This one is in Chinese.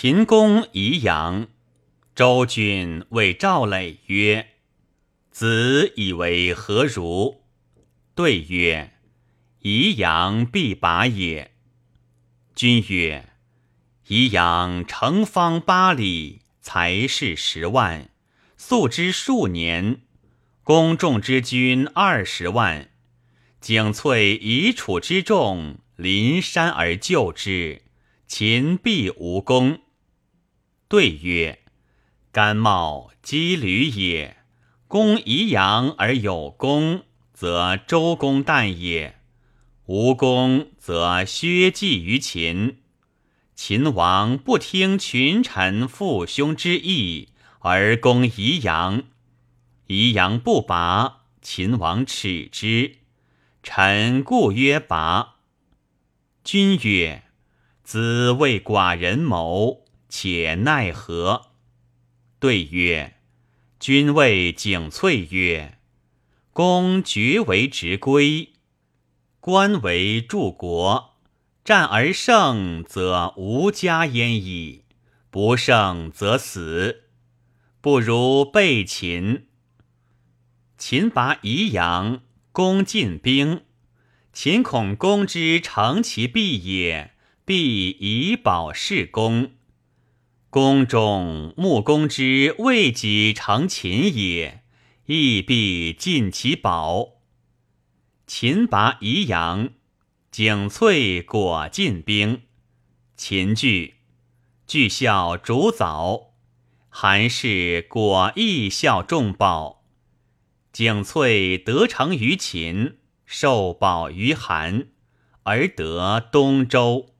秦公宜阳，周君谓赵磊曰：“子以为何如？”对曰：“宜阳必拔也。”君曰：“宜阳城方八里，财势十万，素之数年，公众之军二十万。景翠以楚之众临山而救之，秦必无功。”对曰：“甘茂积履也，公宜阳而有功。”则周公旦也，无功则薛稷于秦。秦王不听群臣父兄之意，而攻宜阳，宜阳不拔，秦王耻之。臣故曰拔。君曰：子为寡人谋，且奈何？对曰：君谓景翠曰。公爵为执归，官为柱国。战而胜，则无家焉矣；不胜，则死。不如备秦。秦拔宜阳，公进兵。秦恐公之成其弊也，必以保事公。宫中木工之未己成秦也。亦必尽其宝。秦拔宜阳，景翠果进兵。秦惧，惧效主早。韩氏果亦效众宝。景翠得成于秦，受宝于韩，而得东周。